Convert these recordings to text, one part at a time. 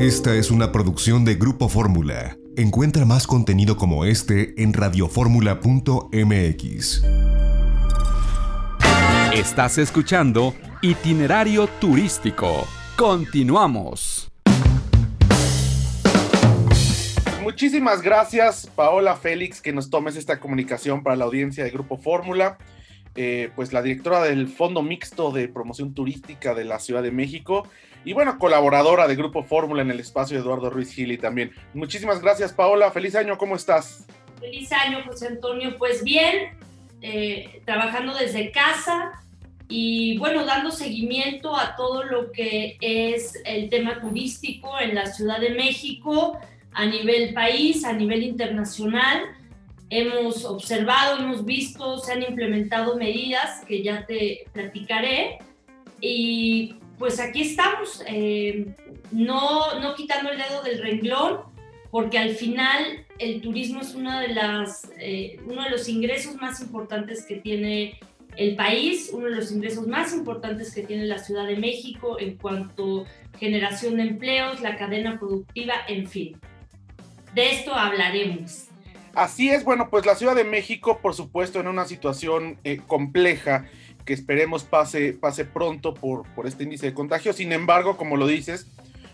Esta es una producción de Grupo Fórmula. Encuentra más contenido como este en radioformula.mx. Estás escuchando Itinerario Turístico. Continuamos. Muchísimas gracias, Paola Félix, que nos tomes esta comunicación para la audiencia de Grupo Fórmula. Eh, pues la directora del Fondo Mixto de Promoción Turística de la Ciudad de México y bueno, colaboradora de Grupo Fórmula en el espacio Eduardo Ruiz Gili también. Muchísimas gracias, Paola. Feliz año, ¿cómo estás? Feliz año, José Antonio. Pues bien, eh, trabajando desde casa y bueno, dando seguimiento a todo lo que es el tema turístico en la Ciudad de México, a nivel país, a nivel internacional. Hemos observado, hemos visto, se han implementado medidas que ya te platicaré. Y pues aquí estamos, eh, no, no quitando el dedo del renglón, porque al final el turismo es una de las, eh, uno de los ingresos más importantes que tiene el país, uno de los ingresos más importantes que tiene la Ciudad de México en cuanto a generación de empleos, la cadena productiva, en fin. De esto hablaremos. Así es, bueno, pues la Ciudad de México, por supuesto, en una situación eh, compleja que esperemos pase, pase pronto por, por este índice de contagio. Sin embargo, como lo dices,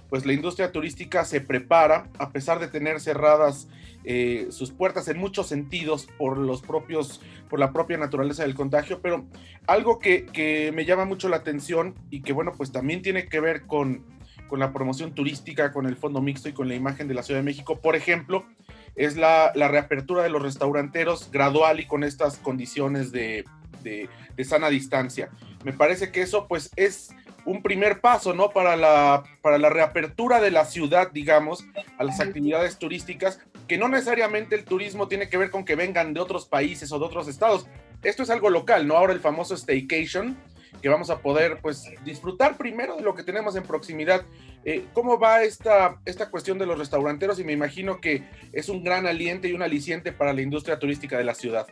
pues la industria turística se prepara, a pesar de tener cerradas eh, sus puertas en muchos sentidos por los propios, por la propia naturaleza del contagio, pero algo que, que me llama mucho la atención y que bueno, pues también tiene que ver con, con la promoción turística, con el fondo mixto y con la imagen de la Ciudad de México, por ejemplo, es la, la reapertura de los restauranteros gradual y con estas condiciones de, de, sana distancia. Me parece que eso pues es un primer paso, ¿no? Para la, para la reapertura de la ciudad, digamos, a las actividades turísticas, que no necesariamente el turismo tiene que ver con que vengan de otros países o de otros estados. Esto es algo local, ¿no? Ahora el famoso staycation, que vamos a poder, pues, disfrutar primero de lo que tenemos en proximidad. Eh, ¿Cómo va esta, esta cuestión de los restauranteros? Y me imagino que es un gran aliente y un aliciente para la industria turística de la ciudad.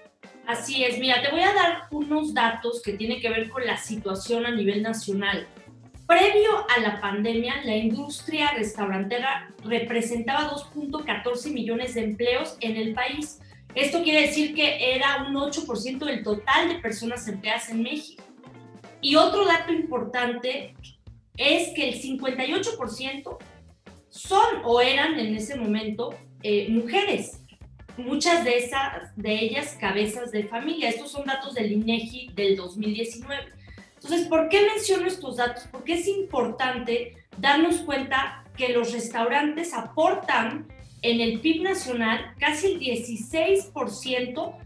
Así es, mira, te voy a dar unos datos que tienen que ver con la situación a nivel nacional. Previo a la pandemia, la industria restaurantera representaba 2.14 millones de empleos en el país. Esto quiere decir que era un 8% del total de personas empleadas en México. Y otro dato importante es que el 58% son o eran en ese momento eh, mujeres muchas de esas de ellas cabezas de familia. Estos son datos del INEGI del 2019. Entonces, ¿por qué menciono estos datos? Porque es importante darnos cuenta que los restaurantes aportan en el PIB nacional casi el 16%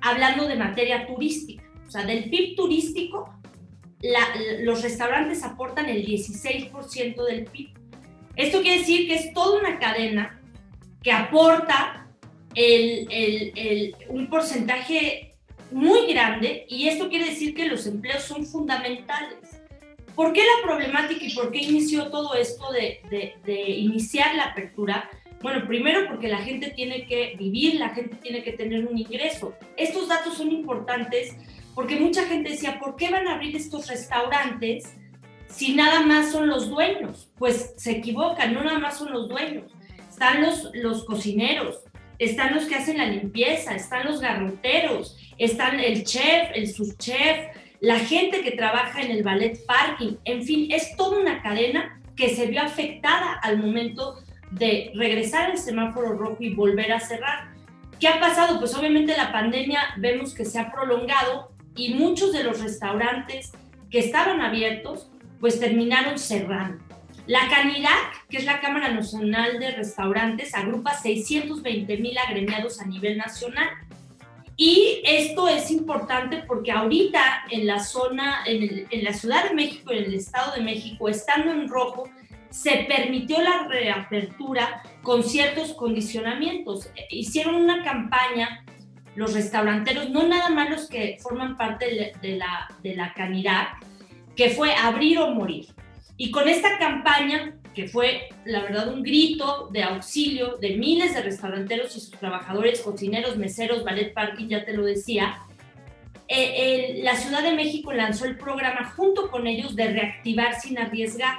hablando de materia turística. O sea, del PIB turístico, los restaurantes aportan el 16% del PIB. Esto quiere decir que es toda una cadena que aporta el, un porcentaje muy grande y esto quiere decir que los empleos son fundamentales. ¿Por qué la problemática y por qué inició todo esto de, de, iniciar la apertura? Bueno, primero porque la gente tiene que vivir, la gente tiene que tener un ingreso. Estos datos son importantes porque mucha gente decía, ¿por qué van a abrir estos restaurantes si nada más son los dueños? Pues se equivocan, no nada más son los dueños. Están los, los cocineros, están los que hacen la limpieza, están los garroteros, están el chef, el subchef, la gente que trabaja en el ballet parking, en fin, es toda una cadena que se vio afectada al momento de regresar al semáforo rojo y volver a cerrar. ¿Qué ha pasado? Pues obviamente la pandemia vemos que se ha prolongado y muchos de los restaurantes que estaban abiertos pues terminaron cerrando. La CANIRAC, que es la Cámara Nacional de Restaurantes, agrupa 620 mil agremiados a nivel nacional. Y esto es importante porque ahorita en la zona, en, la Ciudad de México, en el Estado de México, estando en rojo, se permitió la reapertura con ciertos condicionamientos. Hicieron una campaña los restauranteros, no nada más los que forman parte de la, de la Canirac, que fue abrir o morir. Y con esta campaña, que fue la verdad un grito de auxilio de miles de restauranteros y sus trabajadores, cocineros, meseros, ballet parking, ya te lo decía, eh, la Ciudad de México lanzó el programa junto con ellos de reactivar sin arriesgar.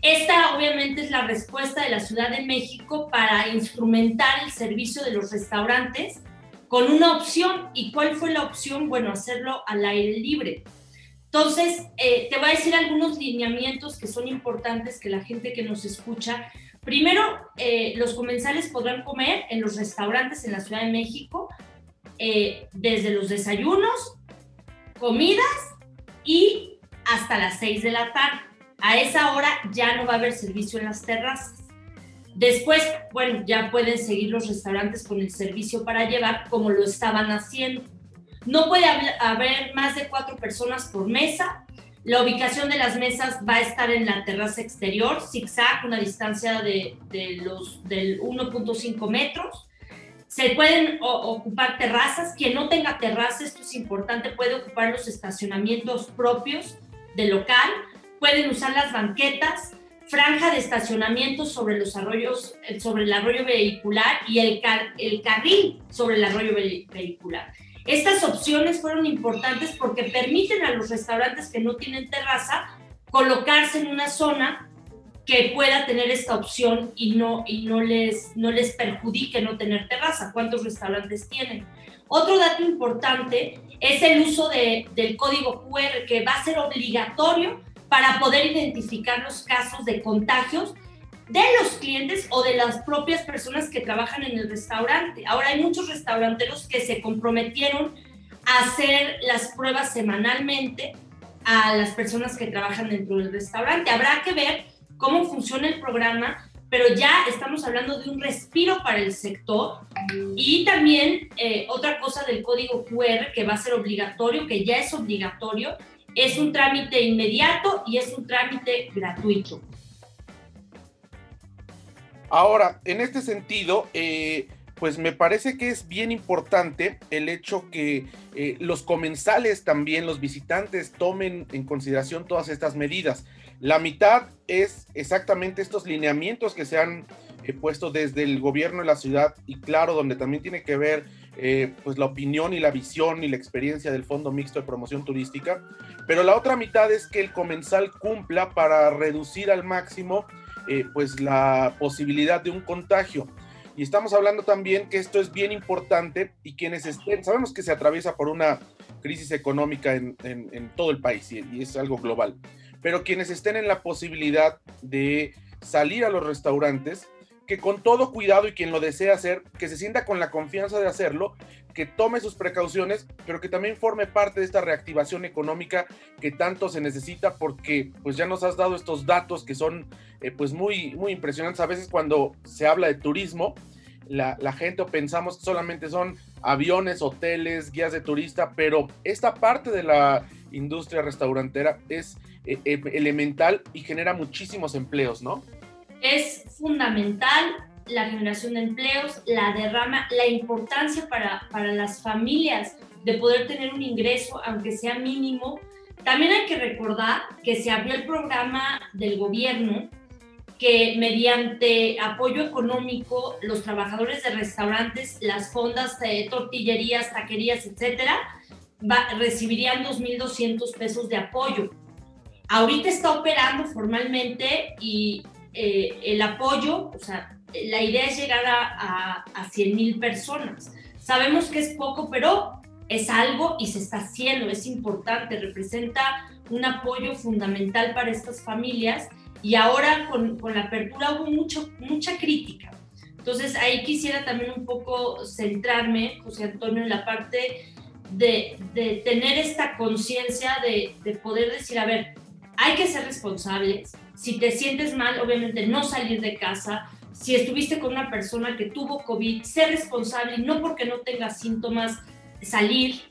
Esta, obviamente es la respuesta de la Ciudad de México para instrumentar el servicio de los restaurantes con una opción. ¿Y cuál fue la opción? Bueno, hacerlo al aire libre. Entonces, eh, te voy a decir algunos lineamientos que son importantes que la gente que nos escucha. Primero, eh, los comensales podrán comer en los restaurantes en la Ciudad de México, eh, desde los desayunos, comidas y hasta las 6 de la tarde. A esa hora ya no va a haber servicio en las terrazas. Después, bueno, ya pueden seguir los restaurantes con el servicio para llevar como lo estaban haciendo. No puede haber más de cuatro personas por mesa. La ubicación de las mesas va a estar en la terraza exterior, zigzag, una distancia de, los del 1.5 metros. Se pueden ocupar terrazas. Quien no tenga terraza, esto es importante, puede ocupar los estacionamientos propios del local. Pueden usar las banquetas, franja de estacionamiento sobre los arroyos, sobre el arroyo vehicular y el carril sobre el arroyo vehicular. Estas opciones fueron importantes porque permiten a los restaurantes que no tienen terraza colocarse en una zona que pueda tener esta opción y no, y no, les, no les perjudique no tener terraza. ¿Cuántos restaurantes tienen? Otro dato importante es el uso de, del código QR que va a ser obligatorio para poder identificar los casos de contagios de los clientes o de las propias personas que trabajan en el restaurante. Ahora hay muchos restauranteros que se comprometieron a hacer las pruebas semanalmente a las personas que trabajan dentro del restaurante. Habrá que ver cómo funciona el programa, pero ya estamos hablando de un respiro para el sector y también eh, otra cosa del código QR que va a ser obligatorio, que ya es obligatorio, es un trámite inmediato y es un trámite gratuito. Ahora, en este sentido, eh, pues me parece que es bien importante el hecho que eh, los comensales también, los visitantes, tomen en consideración todas estas medidas. La mitad es exactamente estos lineamientos que se han eh, puesto desde el gobierno de la ciudad y claro, donde también tiene que ver pues la opinión y la visión y la experiencia del Fondo Mixto de Promoción Turística, pero la otra mitad es que el comensal cumpla para reducir al máximo eh, pues la posibilidad de un contagio. Y estamos hablando también que esto es bien importante y quienes estén, sabemos que se atraviesa por una crisis económica en, todo el país y, y, es algo global, pero quienes estén en la posibilidad de salir a los restaurantes, que con todo cuidado y quien lo desea hacer, que se sienta con la confianza de hacerlo, que tome sus precauciones, pero que también forme parte de esta reactivación económica que tanto se necesita porque pues ya nos has dado estos datos que son eh, pues muy, muy impresionantes. A veces cuando se habla de turismo, la, gente o pensamos que solamente son aviones, hoteles, guías de turista, pero esta parte de la industria restaurantera es eh, eh, elemental y genera muchísimos empleos, ¿no? Es fundamental la generación de empleos, la derrama, la importancia para, para las familias de poder tener un ingreso, aunque sea mínimo. También hay que recordar que se abrió el programa del gobierno que mediante apoyo económico los trabajadores de restaurantes, las fondas, tortillerías, taquerías, etcétera, recibirían 2.200 pesos de apoyo. Ahorita está operando formalmente y eh, el apoyo, o sea, la idea es llegar a, a, 100 mil personas. Sabemos que es poco, pero es algo y se está haciendo, es importante, representa un apoyo fundamental para estas familias y ahora con, con la apertura hubo mucho, mucha crítica. Entonces ahí quisiera también un poco centrarme, José Antonio, en la parte de, de tener esta conciencia de, de poder decir, a ver, hay que ser responsables. Si te sientes mal, obviamente no salir de casa, si estuviste con una persona que tuvo COVID, ser responsable, no porque no tenga síntomas, salir.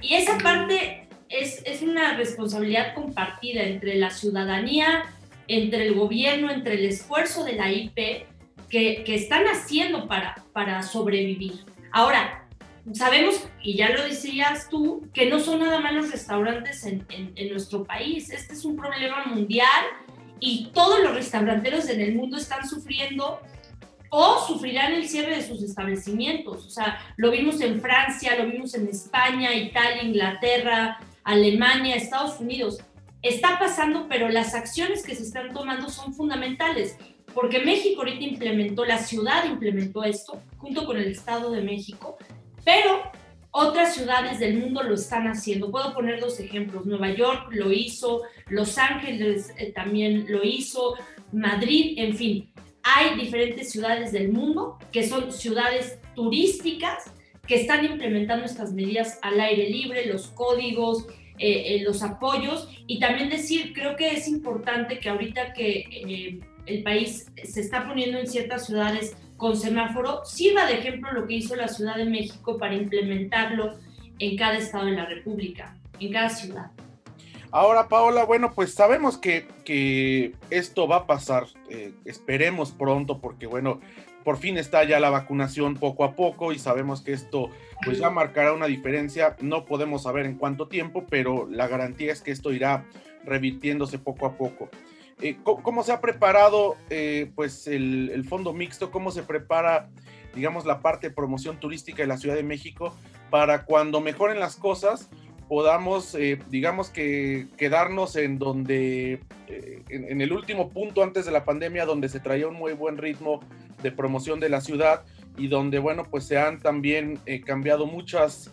Y esa parte es, es una responsabilidad compartida entre la ciudadanía, entre el gobierno, entre el esfuerzo de la IP que, que están haciendo para, para sobrevivir. Ahora, sabemos, y ya lo decías tú, que no son nada más los restaurantes en, en, en, nuestro país. Este es un problema mundial y todos los restauranteros en el mundo están sufriendo o sufrirán el cierre de sus establecimientos. O sea, lo vimos en Francia, lo vimos en España, Italia, Inglaterra, Alemania, Estados Unidos. está pasando, pero las acciones que se están tomando son fundamentales, porque México ahorita implementó, la ciudad implementó esto, junto con el Estado de México, pero otras ciudades del mundo lo están haciendo. Puedo poner dos ejemplos. Nueva York lo hizo, Los Ángeles eh, también lo hizo, Madrid, en fin. Hay diferentes ciudades del mundo que son ciudades turísticas que están implementando estas medidas al aire libre, los códigos, eh, eh, los apoyos y también decir, creo que es importante que ahorita que el país se está poniendo en ciertas ciudades con semáforo, sirva de ejemplo lo que hizo la Ciudad de México para implementarlo en cada estado de la República, en cada ciudad. Ahora, Paola, bueno, pues sabemos que, que esto va a pasar, esperemos pronto, porque bueno, por fin está ya la vacunación poco a poco y sabemos que esto pues ya marcará una diferencia. No podemos saber en cuánto tiempo, pero la garantía es que esto irá revirtiéndose poco a poco. Eh, ¿cómo, se ha preparado eh, pues el, el, fondo mixto? ¿Cómo se prepara, digamos, la parte de promoción turística de la Ciudad de México para cuando mejoren las cosas? Podamos, eh, digamos que quedarnos en donde, eh, en, el último punto antes de la pandemia, donde se traía un muy buen ritmo de promoción de la ciudad y donde, bueno, pues se han también eh, cambiado muchas,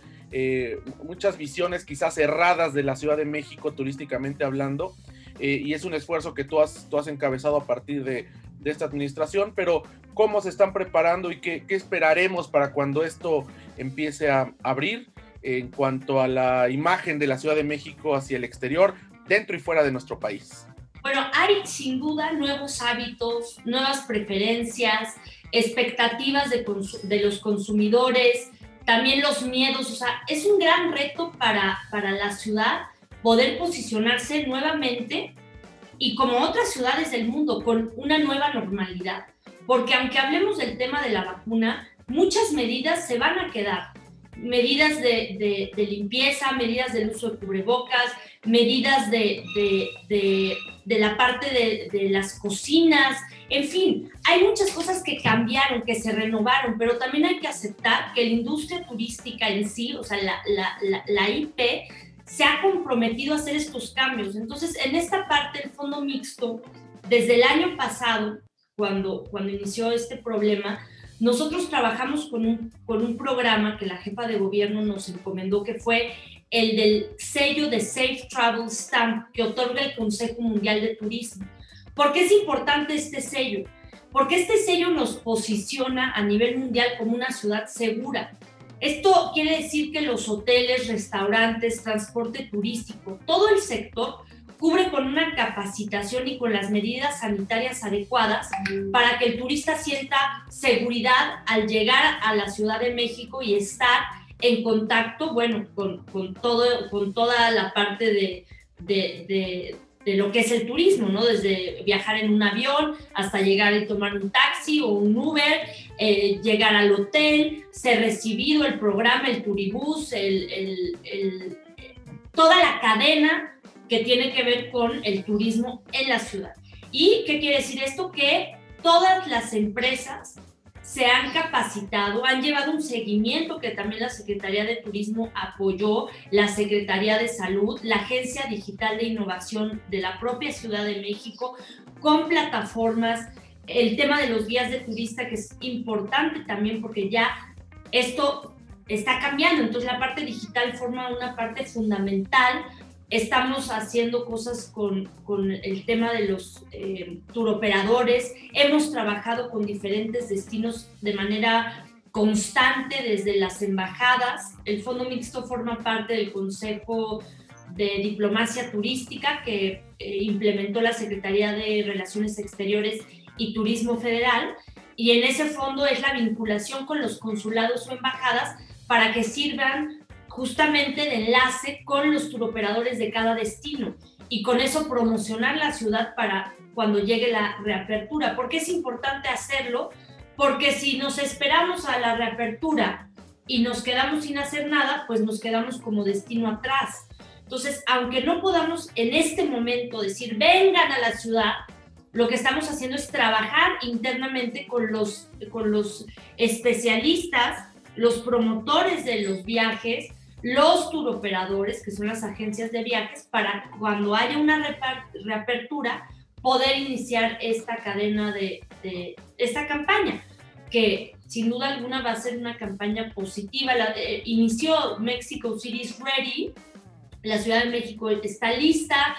muchas visiones quizás erradas de la Ciudad de México turísticamente hablando. y es un esfuerzo que tú has, tú has encabezado a partir de, de esta administración, pero ¿cómo se están preparando y qué, qué esperaremos para cuando esto empiece a abrir? En cuanto a la imagen de la Ciudad de México hacia el exterior, dentro y fuera de nuestro país? Bueno, hay sin duda nuevos hábitos, nuevas preferencias, expectativas de, los consumidores, también los miedos, o sea, es un gran reto para, para la ciudad poder posicionarse nuevamente y como otras ciudades del mundo con una nueva normalidad. Porque aunque hablemos del tema de la vacuna, muchas medidas se van a quedar medidas de, limpieza, medidas del uso de cubrebocas, medidas de, la parte de, las cocinas, en fin, hay muchas cosas que cambiaron, que se renovaron, pero también hay que aceptar que la industria turística en sí, o sea, la, IP, se ha comprometido a hacer estos cambios. Entonces, en esta parte del fondo mixto, desde el año pasado, cuando, cuando inició este problema, nosotros trabajamos con un, con un programa que la jefa de gobierno nos encomendó, que fue el del sello de Safe Travel Stamp que otorga el Consejo Mundial de Turismo. ¿Por qué es importante este sello? Porque este sello nos posiciona a nivel mundial como una ciudad segura. Esto quiere decir que los hoteles, restaurantes, transporte turístico, todo el sector cubre con una capacitación y con las medidas sanitarias adecuadas para que el turista sienta seguridad al llegar a la Ciudad de México y estar en contacto, bueno, con, con todo, con toda la parte de, de, de, lo que es el turismo, ¿no? Desde viajar en un avión hasta llegar y tomar un taxi o un Uber, eh, llegar al hotel, ser recibido, el programa, el turibús, el, toda la cadena que tiene que ver con el turismo en la ciudad. ¿Y qué quiere decir esto? Que todas las empresas se han capacitado, han llevado un seguimiento que también la Secretaría de Turismo apoyó, la Secretaría de Salud, la Agencia Digital de Innovación de la propia Ciudad de México, con plataformas, el tema de los guías de turista, que es importante también porque ya esto está cambiando, entonces la parte digital forma una parte fundamental Estamos haciendo cosas con, con el tema de los eh, turoperadores. Hemos trabajado con diferentes destinos de manera constante desde las embajadas. El Fondo Mixto forma parte del Consejo de Diplomacia Turística que eh, implementó la Secretaría de Relaciones Exteriores y Turismo Federal. Y en ese fondo es la vinculación con los consulados o embajadas para que sirvan justamente de enlace con los turoperadores de cada destino y con eso promocionar la ciudad para cuando llegue la reapertura. ¿Por qué es importante hacerlo? Porque si nos esperamos a la reapertura y nos quedamos sin hacer nada, pues nos quedamos como destino atrás. Entonces, aunque no podamos en este momento decir, vengan a la ciudad, lo que estamos haciendo es trabajar internamente con los, con los especialistas, los promotores de los viajes, los turoperadores, que son las agencias de viajes, para cuando haya una reapertura, poder iniciar esta cadena de, esta campaña, que sin duda alguna va a ser una campaña positiva. La, inició Mexico City is Ready, la Ciudad de México está lista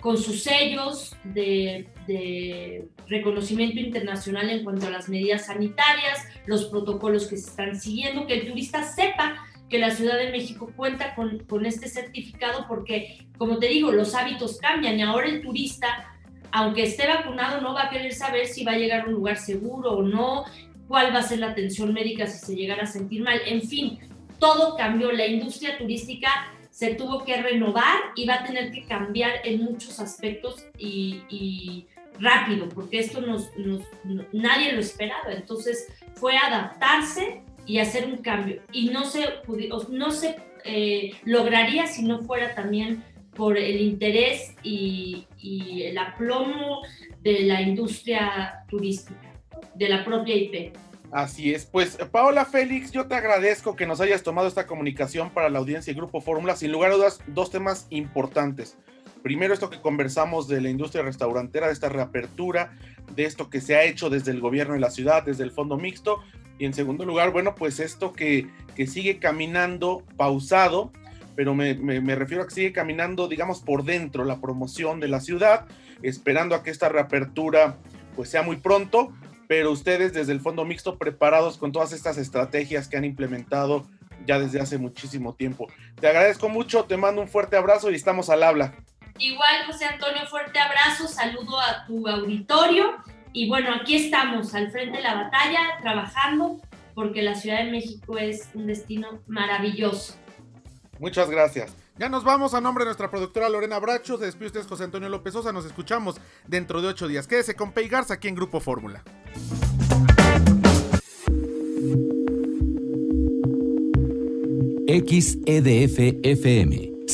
con sus sellos de, de, reconocimiento internacional en cuanto a las medidas sanitarias, los protocolos que se están siguiendo, que el turista sepa que la Ciudad de México cuenta con, con este certificado porque, como te digo, los hábitos cambian y ahora el turista aunque esté vacunado, no va a querer saber si va a llegar a un lugar seguro o no, cuál va a ser la atención médica si se llegara a sentir mal. En fin, todo cambió. La industria turística se tuvo que renovar y va a tener que cambiar en muchos aspectos y, rápido, porque esto nos, nadie lo esperaba. Entonces fue adaptarse y hacer un cambio. Y no se, no se eh, lograría si no fuera también por el interés y, el aplomo de la industria turística, de la propia IP. Así es, pues Paola Félix, yo te agradezco que nos hayas tomado esta comunicación para la audiencia y Grupo Fórmula. Sin lugar a dudas, dos temas importantes. Primero, esto que conversamos de la industria restaurantera, de esta reapertura, de esto que se ha hecho desde el gobierno de la ciudad, desde el fondo mixto. Y en segundo lugar, bueno, pues esto que, que sigue caminando pausado, pero me, refiero a que sigue caminando, digamos, por dentro la promoción de la ciudad, esperando a que esta reapertura pues sea muy pronto, pero ustedes desde el Fondo Mixto preparados con todas estas estrategias que han implementado ya desde hace muchísimo tiempo. Te agradezco mucho, te mando un fuerte abrazo y estamos al habla. Igual, José Antonio, fuerte abrazo, saludo a tu auditorio y bueno, aquí estamos al frente de la batalla, trabajando porque la Ciudad de México es un destino maravilloso. Muchas gracias. Ya nos vamos a nombre de nuestra productora Lorena Bracho. Se despide usted José Antonio López Sosa. Nos escuchamos dentro de ocho días. Quédese con Pei Garza aquí en Grupo Fórmula. XEDF FM